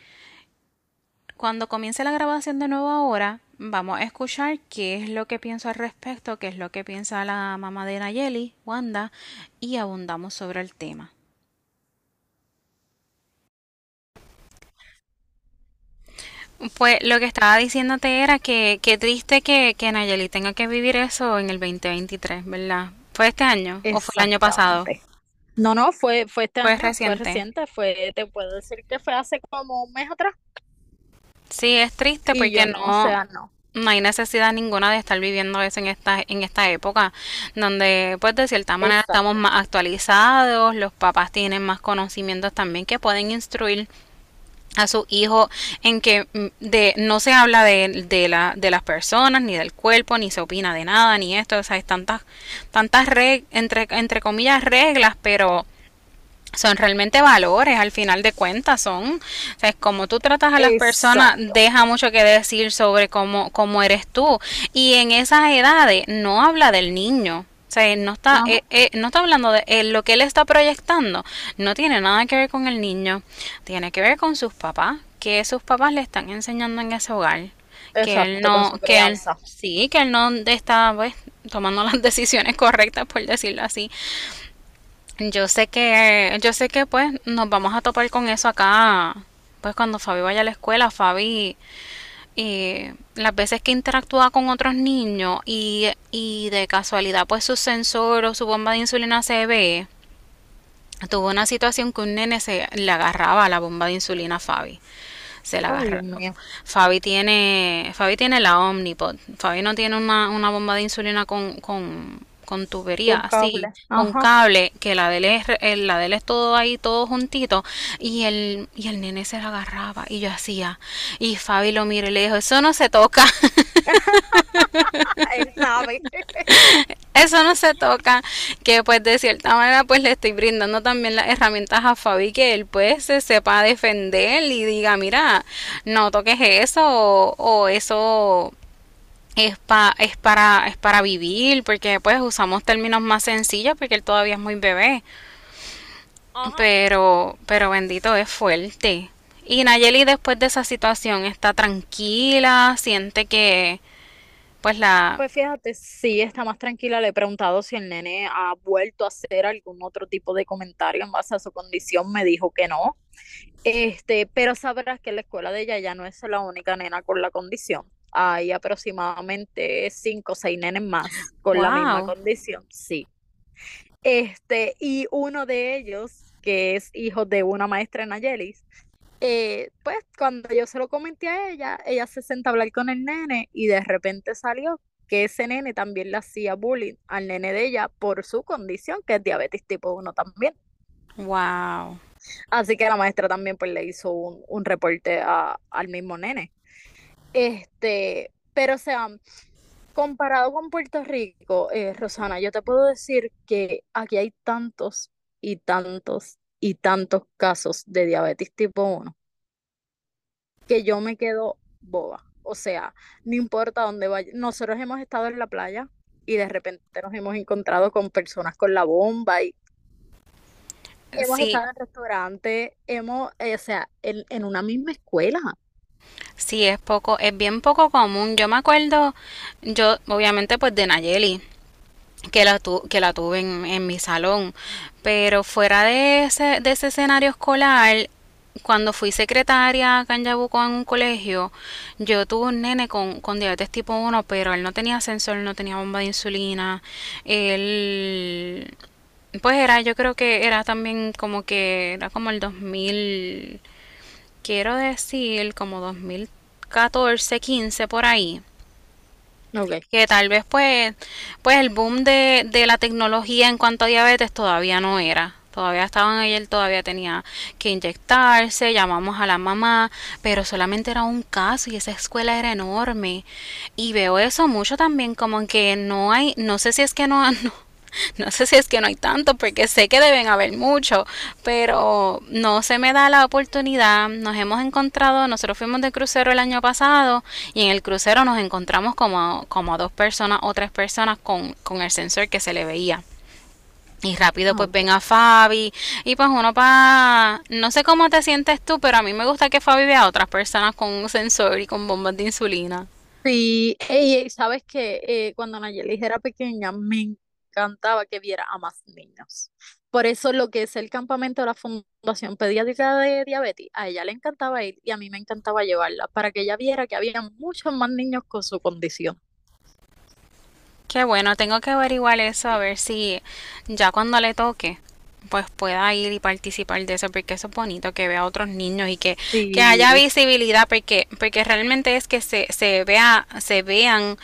Cuando comience la grabación de nuevo ahora, vamos a escuchar qué es lo que pienso al respecto, qué es lo que piensa la mamá de Nayeli, Wanda, y abundamos sobre el tema. Pues lo que estaba diciéndote era que qué triste que, que Nayeli tenga que vivir eso en el 2023, ¿verdad? ¿Fue este año o fue el año pasado? No, no, fue, fue este Fue año, fue reciente. reciente, fue, te puedo decir que fue hace como un mes atrás. Sí, es triste porque no, o no, sea, no. no hay necesidad ninguna de estar viviendo eso en esta, en esta época, donde pues de cierta manera estamos más actualizados, los papás tienen más conocimientos también que pueden instruir a su hijo en que mm, de no se habla de, de la de las personas ni del cuerpo ni se opina de nada ni esto o sea hay tantas tantas reg- entre entre comillas reglas pero son realmente valores al final de cuentas son o sea es como tú tratas a las personas deja mucho que decir sobre cómo cómo eres tú. Y en esas edades no habla del niño o sea, no está, eh, eh, no está hablando de eh, lo que él está proyectando, no tiene nada que ver con el niño, tiene que ver con sus papás, que sus papás le están enseñando en ese hogar, que él no, que él, sí, que él no está, pues, tomando las decisiones correctas, por decirlo así. Yo sé que, yo sé que, pues, nos vamos a topar con eso acá, pues, cuando Fabi vaya a la escuela, Fabi y las veces que interactúa con otros niños y, y de casualidad pues su sensor o su bomba de insulina se ve, tuvo una situación que un nene se le agarraba a la bomba de insulina a Fabi. Se la mío. Fabi tiene, Fabi tiene la Omnipod. Fabi no tiene una, una bomba de insulina con, con, con tubería, Con así, cable. con Ajá. cable, que la de él es, el- la de él es todo ahí, todo juntito, y el, y el nene se la agarraba, y yo hacía, y Fabi lo miró y le dijo, eso no se toca. Eso no se toca, que pues de cierta manera pues le estoy brindando también las herramientas a Fabi que él pues se sepa defender y diga, mira, no toques eso o, o eso es pa- es para es para vivir, porque pues usamos términos más sencillos porque él todavía es muy bebé, Ajá. pero pero bendito es fuerte. Y Nayeli después de esa situación está tranquila, siente que pues la Pues fíjate, sí, está más tranquila. Le he preguntado si el nene ha vuelto a hacer algún otro tipo de comentario en base a su condición. Me dijo que no. Este, pero sabrás que la escuela de ella ya no es la única nena con la condición. Hay aproximadamente cinco o seis nenes más con la misma condición. Sí. Este, y uno de ellos, que es hijo de una maestra en Nayelis, eh, pues cuando yo se lo comenté a ella, ella se senta a hablar con el nene y de repente salió que ese nene también le hacía bullying al nene de ella por su condición, que es diabetes tipo 1 también. Wow. Así que la maestra también pues le hizo un, un reporte a- al mismo nene. Este, pero o sea, comparado con Puerto Rico, eh, Rosana, yo te puedo decir que aquí hay tantos y tantos y tantos casos de diabetes tipo 1 que yo me quedo boba. O sea, no importa dónde vaya. Nosotros hemos estado en la playa y de repente nos hemos encontrado con personas con la bomba y hemos Sí, estado en restaurantes, hemos, eh, o sea, en, en una misma escuela. Sí, es poco, es bien poco común. Yo me acuerdo, yo, obviamente, pues de Nayeli. que la, tu, que la tuve en, en, mi salón. Pero fuera de ese, de ese escenario escolar, cuando fui secretaria acá en Yabuco en un colegio, yo tuve un nene con, con diabetes tipo 1, pero él no tenía sensor, no tenía bomba de insulina. Él, pues era, yo creo que era también como que, era como el 2000, quiero decir, como 2014, 15 por ahí. Okay. Que tal vez pues, pues el boom de, de la tecnología en cuanto a diabetes todavía no era. Todavía estaban ahí, él todavía tenía que inyectarse, llamamos a la mamá, pero solamente era un caso y esa escuela era enorme. Y veo eso mucho también, como que no hay, no sé si es que no, no, no sé si es que no hay tanto, porque sé que deben haber mucho, pero no se me da la oportunidad. Nos hemos encontrado, nosotros fuimos de crucero el año pasado y en el crucero nos encontramos como, como a dos personas o tres personas con, con el sensor que se le veía. Y rápido pues ven a Fabi y pues uno para... No sé cómo te sientes tú, pero a mí me gusta que Fabi vea a otras personas con un sensor y con bombas de insulina. Sí, y sabes que eh, cuando Nayeli era pequeña me encantaba que viera a más niños. Por eso lo que es el campamento de la Fundación Pediátrica de Diabetes, a ella le encantaba ir y a mí me encantaba llevarla para que ella viera que había muchos más niños con su condición. Qué bueno, tengo que averiguar eso a ver si ya cuando le toque, pues pueda ir y participar de eso, porque eso es bonito que vea a otros niños y que, Sí, que haya visibilidad, porque, porque realmente es que se, se vea, se vean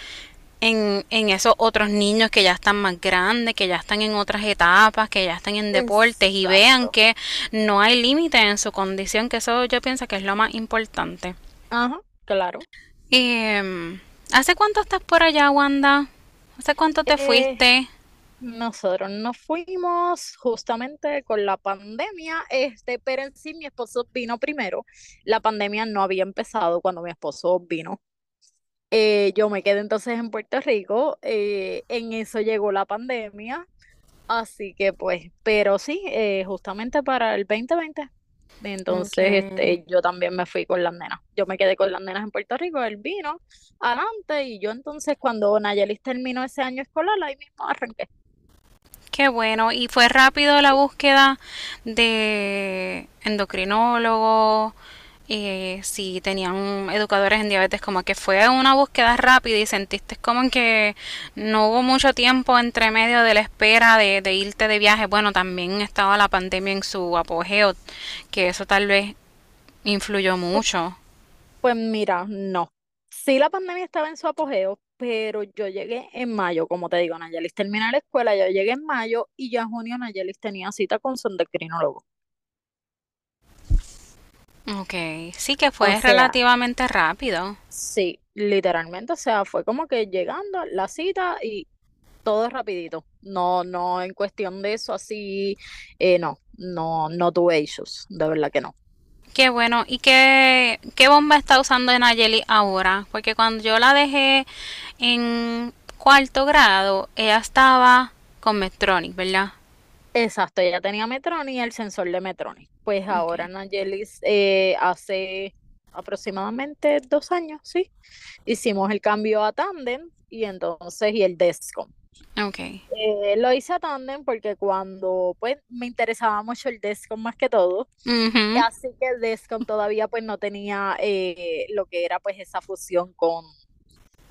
en, en esos otros niños que ya están más grandes, que ya están en otras etapas, que ya están en deportes y vean que no hay límite en su condición, que eso yo pienso que es lo más importante. Ajá, claro. Em, ¿hace cuánto estás por allá, Wanda? ¿Hace cuánto te Eh, fuiste? nosotros nos fuimos justamente con la pandemia, este, pero en sí mi esposo vino primero. La pandemia no había empezado cuando mi esposo vino. Eh, yo me quedé entonces en Puerto Rico, eh, en eso llegó la pandemia, así que pues, pero sí, eh, justamente para el 2020. Entonces, Okay. este, yo también me fui con las nenas. Yo me quedé con las nenas en Puerto Rico, él vino adelante y yo entonces cuando Nayelis terminó ese año escolar, ahí mismo arranqué. Qué bueno. ¿Y fue rápido la búsqueda de endocrinólogo? Eh, si tenían educadores en diabetes, como que fue una búsqueda rápida y sentiste como que no hubo mucho tiempo entre medio de la espera de, irte de viaje. Bueno, también estaba la pandemia en su apogeo, que eso tal vez influyó mucho. Pues mira, no. Sí, la pandemia estaba en su apogeo, pero yo llegué en mayo, como te digo, Nayelis termina la escuela, yo llegué en mayo y ya en junio Nayelis tenía cita con su endocrinólogo. Ok, sí que O fue sea, relativamente rápido. sí, literalmente, o sea, fue como que llegando la cita y todo rapidito. No, no, en cuestión de eso así, eh, no, no, no tuve issues, de verdad que no. Qué bueno. ¿Y qué, qué bomba está usando Nayeli ahora? Porque cuando yo la dejé en cuarto grado, ella estaba con Medtronic, ¿verdad? Exacto, ella tenía Metronic y el sensor de Metronic. Pues ahora Okay. Nayelis eh, hace aproximadamente dos años, sí, hicimos el cambio a Tandem y entonces y el Descom. Okay. Eh, lo hice a Tandem porque cuando pues me interesaba mucho el Descom más que todo, y así que el Descom todavía pues no tenía eh, lo que era pues esa fusión con,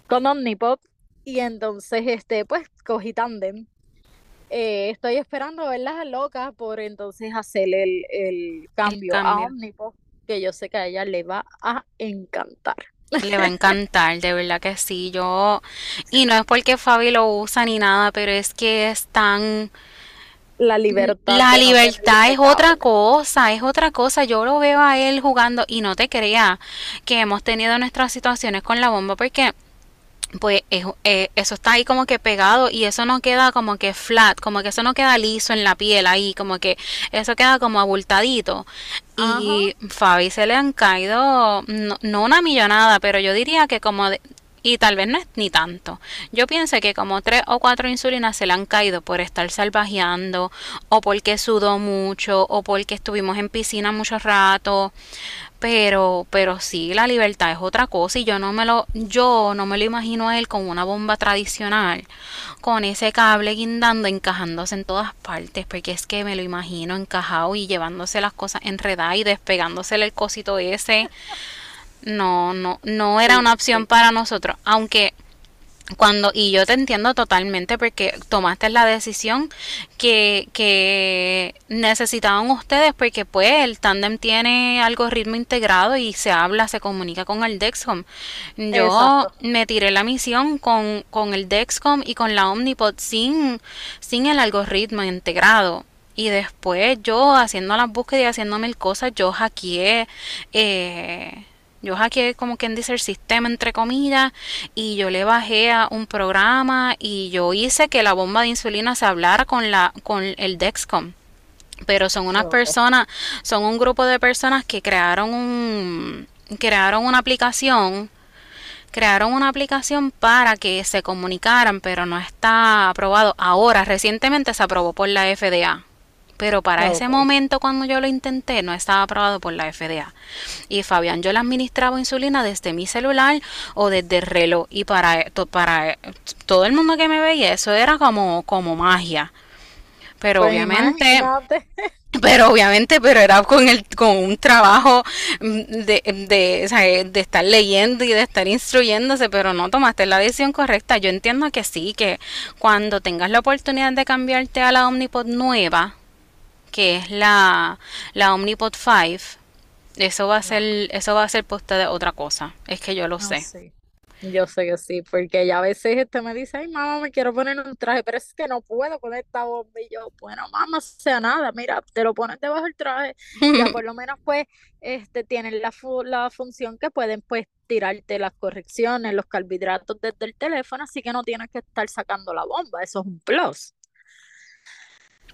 con Omnipod y entonces este pues cogí Tandem. Eh, estoy esperando verlas locas por entonces hacer el, el El cambio a cambio. Omnipod, que yo sé que a ella le va a encantar. Le va a encantar, de verdad que sí. Yo, y no es porque Fabi lo usa ni nada, pero es que es tan, La libertad La no libertad es otra cosa, es otra cosa. Yo lo veo a él jugando y no te creas que hemos tenido nuestras situaciones con la bomba porque pues es- eh, eso está ahí como que pegado y eso no queda como que flat, como que eso no queda liso en la piel ahí, como que eso queda como abultadito. Ajá. Y Fabi se le han caído, no, no una millonada, pero yo diría que como de y tal vez no es ni tanto. Yo pienso que como tres o cuatro insulinas se le han caído por estar salvajeando o porque sudó mucho o porque estuvimos en piscina mucho rato. Pero, pero sí, la libertad es otra cosa y yo no me lo, yo no me lo imagino a él con una bomba tradicional, con ese cable guindando, encajándose en todas partes, porque es que me lo imagino encajado y llevándose las cosas enredadas y despegándosele el cosito ese. No, no, no era una opción para nosotros, aunque cuando y yo te entiendo totalmente porque tomaste la decisión que, que necesitaban ustedes porque pues el tandem tiene algoritmo integrado y se habla, se comunica con el Dexcom. Yo me tiré la misión con, con el Dexcom y con la Omnipod sin, sin el algoritmo integrado. Y después yo haciendo las búsquedas y haciendo mil cosas, yo hackeé eh, yo hackeé como quien dice el sistema entre comillas y yo le bajé a un programa y yo hice que la bomba de insulina se hablara con la con el Dexcom. Pero son unas personas, son un grupo de personas que crearon un crearon una aplicación crearon una aplicación para que se comunicaran, pero no está aprobado. Ahora, recientemente se aprobó por la FDA pero para ese momento cuando yo lo intenté no estaba aprobado por la FDA. Y Fabián, yo le administraba insulina desde mi celular o desde el reloj y para, para todo el mundo que me veía eso era como, como magia. Pero pues obviamente... Pero obviamente, pero era con el con un trabajo de, de, de estar leyendo y de estar instruyéndose, pero no tomaste la decisión correcta. Yo entiendo que sí, que cuando tengas la oportunidad de cambiarte a la Omnipod nueva, que es la, la Omnipod 5, eso va a ser, eso va a ser posta de otra cosa. Es que yo lo sé. Yo sé que sí, porque ya a veces este me dice, ay mamá, me quiero poner un traje, pero es que no puedo poner esta bomba. Y yo, bueno, mamá, sea nada, mira, te lo pones debajo del traje. ya por lo menos pues este tienen la, la función que pueden pues tirarte las correcciones, los carbohidratos desde el teléfono, así que no tienes que estar sacando la bomba, eso es un plus.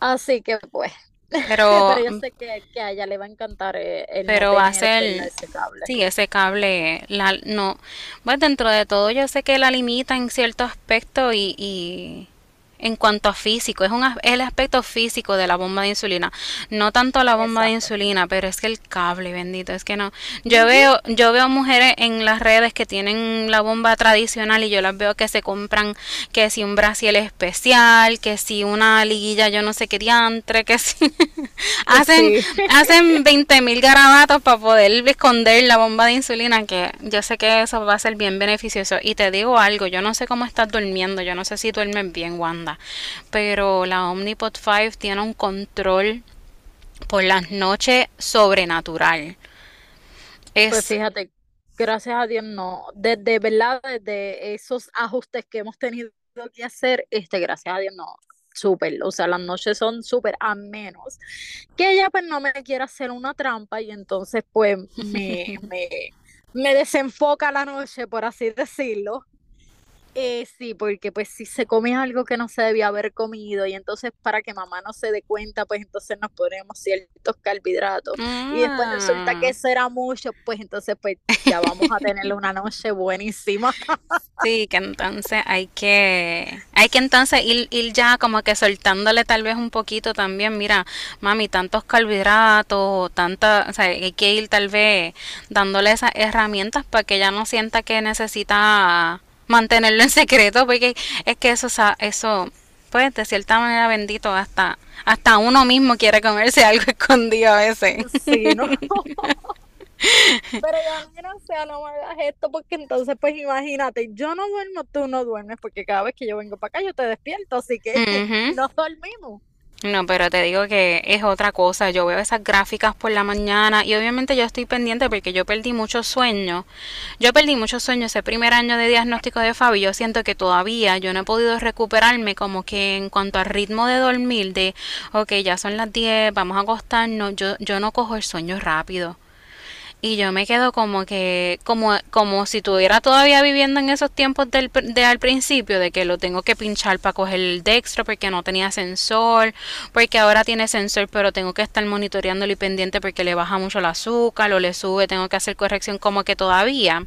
Así que pues, pero, yo sé que, a ella le va a encantar eh, el pero va a ser ese cable. sí ese cable la, no pues dentro de todo yo sé que la limita en cierto aspecto y en cuanto a físico, es un, el aspecto físico de la bomba de insulina, no tanto la bomba de insulina, pero es que el cable, bendito, es que no. Yo veo, yo veo mujeres en las redes que tienen la bomba tradicional y yo las veo que se compran que si un brasil especial, que si una liguilla yo no sé qué diantre, que si hacen, hacen 20 mil garabatos para poder esconder la bomba de insulina, que yo sé que eso va a ser bien beneficioso. Y te digo algo, yo no sé cómo estás durmiendo, yo no sé si duermes bien, Wanda pero la Omnipod 5 tiene un control por las noches sobrenatural. Pues fíjate, gracias a Dios no, desde verdad, desde esos ajustes que hemos tenido que hacer, este, gracias a Dios no, súper, o sea, las noches son súper a menos. Que ella pues no me quiera hacer una trampa y entonces pues me, me, me desenfoca la noche, por así decirlo, eh, sí, porque pues si se come algo que no se debía haber comido y entonces para que mamá no se dé cuenta, pues entonces nos ponemos ciertos carbohidratos y después resulta que mm. eso era mucho, pues entonces pues ya vamos a tener una noche buenísima. Sí, que entonces hay que, hay que entonces ir, ir ya como que soltándole tal vez un poquito también, mira, mami, tantos carbohidratos, tanta, o sea, hay que ir tal vez dándole esas herramientas para que ella no sienta que necesita mantenerlo en secreto, porque es que eso, eso, pues de cierta manera bendito, hasta, hasta uno mismo quiere comerse algo escondido a veces. Sí, ¿no? Pero ya no sea, no me hagas esto, porque entonces, pues imagínate, yo no duermo, tú no duermes, porque cada vez que yo vengo para acá yo te despierto, así que no dormimos. No, pero te digo que es otra cosa. Yo veo esas gráficas por la mañana y obviamente yo estoy pendiente porque yo perdí mucho sueño. Yo perdí mucho sueño ese primer año de diagnóstico de Fabi. Yo siento que todavía yo no he podido recuperarme como que en cuanto al ritmo de dormir, de, ok, ya son las 10, vamos a acostarnos. Yo, yo no cojo el sueño rápido y yo me quedo como que como como si estuviera todavía viviendo en esos tiempos del de al principio de que lo tengo que pinchar para coger el dextro porque no tenía sensor porque ahora tiene sensor pero tengo que estar monitoreándolo y pendiente porque le baja mucho el azúcar o le sube tengo que hacer corrección como que todavía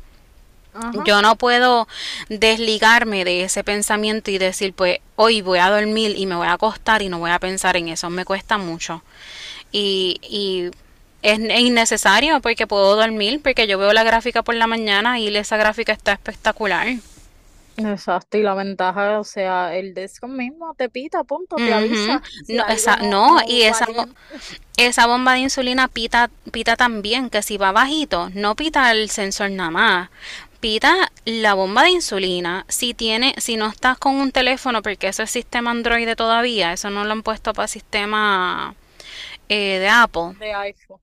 Yo no puedo desligarme de ese pensamiento y decir, pues hoy voy a dormir y me voy a acostar y no voy a pensar en eso. Me cuesta mucho. Y, y es innecesario porque puedo dormir, porque yo veo la gráfica por la mañana y esa gráfica está espectacular. Exacto, y la ventaja, o sea, el disco mismo te pita, punto, te avisa. no, esa, no, y esa, esa bomba de insulina pita, pita también, que si va bajito, no pita el sensor nada más. Pita la bomba de insulina. Si tiene, si no estás con un teléfono, porque eso es sistema Android todavía, eso no lo han puesto para sistema eh, de Apple. De iPhone.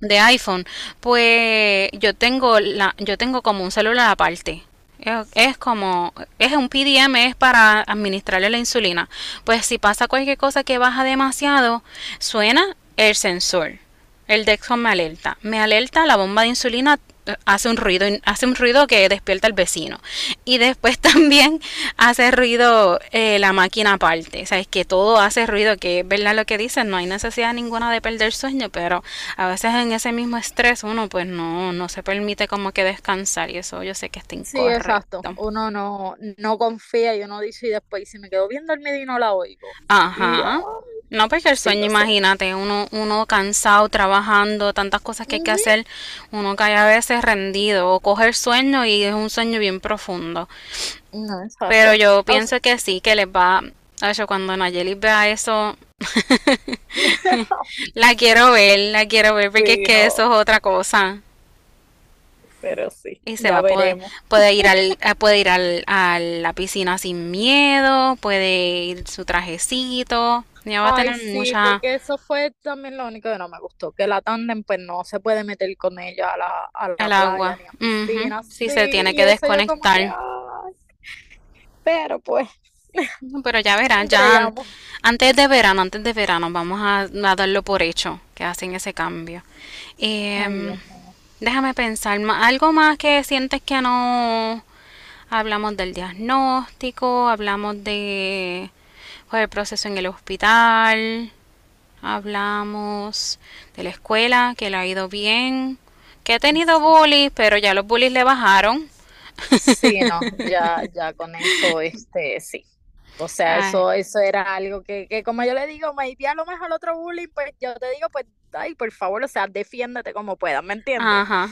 De iPhone. Pues yo tengo la, yo tengo como un celular aparte es como, es un PDM, es para administrarle la insulina. Pues si pasa cualquier cosa que baja demasiado, suena el sensor. El Dexcom me alerta. Me alerta la bomba de insulina hace un ruido, hace un ruido que despierta al vecino. Y después también hace ruido eh, la máquina aparte. O sea, es que todo hace ruido, que es verdad lo que dicen, no hay necesidad ninguna de perder sueño, pero a veces en ese mismo estrés uno pues no, no se permite como que descansar y eso yo sé que está incorrecto. Sí, exacto. Uno no, no confía y uno dice y después si me quedo bien dormido y no la oigo. Ajá. No, porque el sueño, imagínate, uno, uno cansado, trabajando, tantas cosas que hay que hacer, uno cae a veces rendido o coge el sueño y es un sueño bien profundo. Pero yo pienso que sí, que les va... Hecho, cuando Nayeli vea eso, la quiero ver, la quiero ver, porque es que eso es otra cosa. Pero sí. Y se va a poder, puede ir al, puede ir al, a la piscina sin miedo, puede ir su trajecito. Ya va a tener sí, porque eso fue también lo único que no me gustó, que la tandem pues no se puede meter con ella a la, a la Al agua. sí, se tiene que desconectar. Pero pues. Pero ya verán, ya antes de verano, antes de verano, vamos a, darlo por hecho, que hacen ese cambio. Em, déjame pensar, algo más que sientes que no hablamos del diagnóstico, hablamos de el proceso en el hospital, hablamos de la escuela, que le ha ido bien, que ha tenido bullies, pero ya los bullies le bajaron. Sí, no, ya, ya con eso, este, sí. O sea, eso, eso era algo que, que, como yo le digo, me a lo mejor otro bullying, pues yo te digo, pues, ay, por favor, o sea, defiéndete como puedas, ¿me entiendes? Ajá.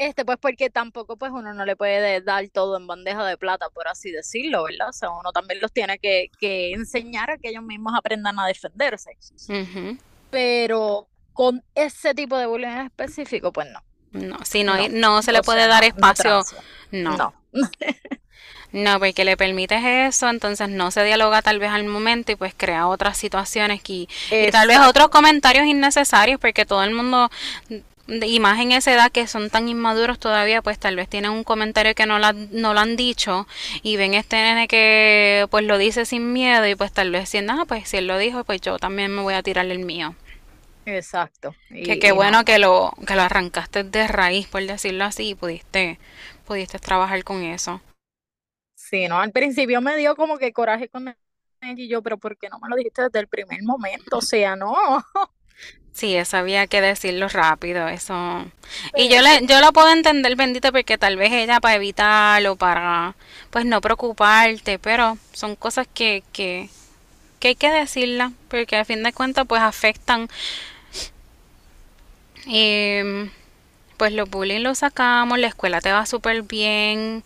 Este, pues porque tampoco pues uno no le puede dar todo en bandeja de plata, por así decirlo, ¿verdad? O sea, uno también los tiene que, enseñar a que ellos mismos aprendan a defenderse. Pero con ese tipo de bullying en específico, pues no. No, si no, no, se le puede dar espacio. No. No. no, porque le permites eso, entonces no se dialoga tal vez al momento y pues crea otras situaciones y, y tal vez otros comentarios innecesarios porque todo el mundo y más en esa edad que son tan inmaduros todavía, pues tal vez tienen un comentario que no, no lo han dicho y ven este nene que pues lo dice sin miedo y pues tal vez sientan, ah, pues si él lo dijo, pues yo también me voy a tirar el mío. Exacto. que qué bueno que lo que lo arrancaste de raíz, por decirlo así, y pudiste pudiste trabajar con eso. Sí, no, al principio me dio como que coraje con él y yo, pero ¿por qué no me lo dijiste desde el primer momento? O sea, no. Sí, eso había que decirlo rápido, eso. Y yo le, yo lo puedo entender, bendito, porque tal vez ella para evitarlo, para, pues no preocuparte, pero son cosas que, que, que hay que decirla, porque a fin de cuentas, pues afectan. Y, pues los bullying los sacamos, la escuela te va súper bien,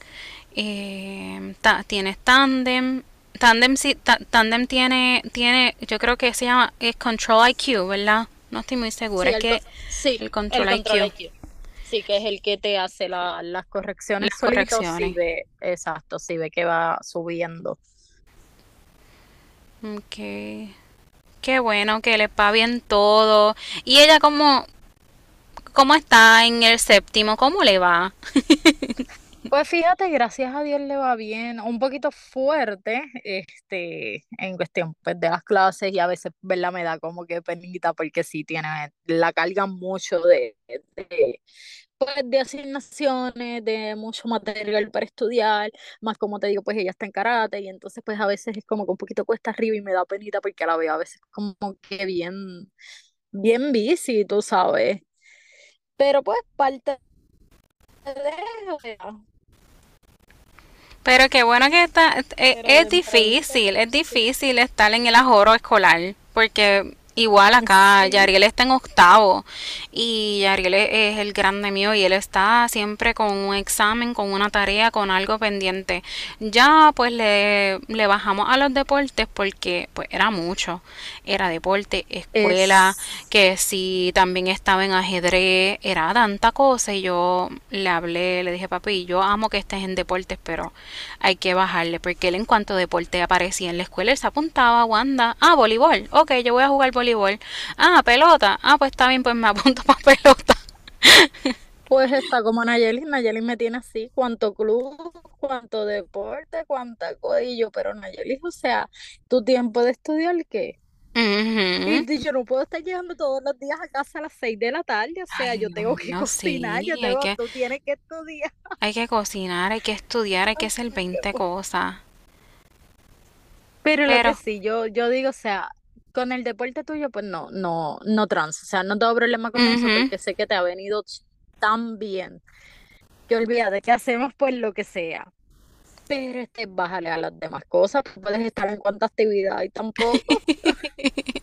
eh, tienes tandem, tandem tandem tiene, tiene, yo creo que se llama, es Control IQ, ¿verdad? No estoy muy segura. es que sí, el control, IQ. Sí, que es el que te hace las correcciones. Las correcciones. exacto, si ve que va subiendo. Ok. Qué bueno que le va bien todo. ¿Y ella cómo, cómo está en el séptimo? ¿Cómo le va? Pues fíjate, gracias a Dios le va bien, un poquito fuerte, este, en cuestión pues, de las clases y a veces, ¿verdad? Me da como que penita porque sí tiene, la carga mucho de, pues, de asignaciones, de mucho material para estudiar, más como te digo, pues ella está en karate y entonces pues a veces es como que un poquito cuesta arriba y me da penita porque la veo a veces como que bien, bien bici, tú sabes. Pero pues parte de Pero qué bueno que está, eh, es, difícil, es difícil estar en el ajoro escolar, porque Igual acá, Yariel está en octavo y Yariel es el grande mío y él está siempre con un examen, con una tarea, con algo pendiente. Ya pues le, le bajamos a los deportes porque pues era mucho. Era deporte, escuela, que si también estaba en ajedrez, era tanta cosa y yo le hablé, le dije papi, yo amo que estés en deportes, pero hay que bajarle porque él en cuanto deporte aparecía en la escuela, él se apuntaba, Wanda, ah, voleibol, ok, yo voy a jugar voleibol voleibol. Ah, pelota. Ah, pues está bien, pues me apunto para pelota. Pues está como Nayeli. Nayeli me tiene así. Cuánto club, cuánto deporte, cuánta codillo. Pero Nayeli, o sea, tu tiempo de estudiar, ¿qué? Y yo no puedo estar llegando todos los días a casa a las 6 de la tarde, o sea, yo tengo que cocinar, yo tengo, que, tú tienes que estudiar. Hay que cocinar, hay que estudiar, hay que hacer 20 cosas. Pero, Pero, lo que sí, yo, yo digo, o sea, con el deporte tuyo, pues no, no, no trans, o sea, no tengo problema con eso porque sé que te ha venido tan bien que olvídate que hacemos pues lo que sea. Pero este, bájale a las demás cosas, tú puedes estar en cuanta actividad y tampoco.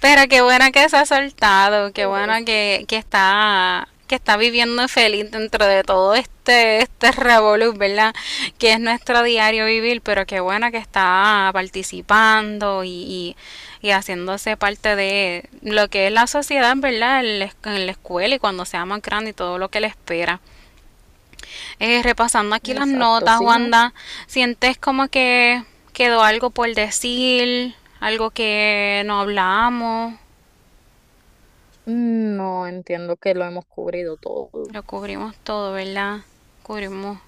Pero qué buena que se ha soltado, qué buena que, que está que está viviendo feliz dentro de todo este este revolú, ¿verdad? Que es nuestro diario vivir, pero qué buena que está participando y y haciéndose parte de lo que es la sociedad, ¿verdad? En la escuela y cuando sea más grande y todo lo que le espera. Eh, repasando aquí las notas, Wanda, ¿sientes como que quedó algo por decir? ¿Algo que no hablamos? No, entiendo que lo hemos cubrido todo. Lo cubrimos todo, ¿verdad? Cubrimos.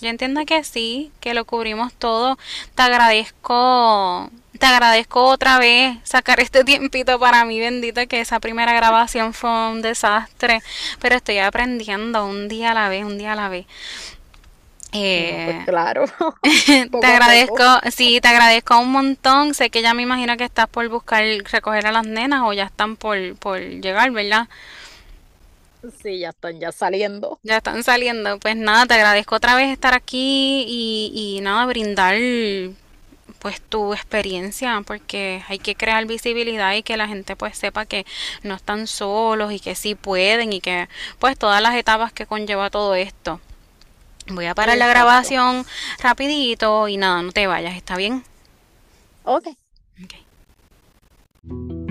Yo entiendo que sí, que lo cubrimos todo. Te agradezco te agradezco otra vez sacar este tiempito para mí, bendito, que esa primera grabación fue un desastre, pero estoy aprendiendo un día a la vez, un día a la vez. Pues eh, claro. te agradezco, sí, te agradezco un montón. Sé que ya me imagino que estás por buscar recoger a las nenas o ya están por, por llegar, ¿verdad? Sí, ya están ya saliendo. Ya están saliendo. Pues nada, te agradezco otra vez estar aquí y, y nada, brindar pues tu experiencia porque hay que crear visibilidad y que la gente pues sepa que no están solos y que sí pueden y que pues todas las etapas que conlleva todo esto. Voy a parar la grabación rapidito y nada, no te vayas, ¿está bien? Ok. okay.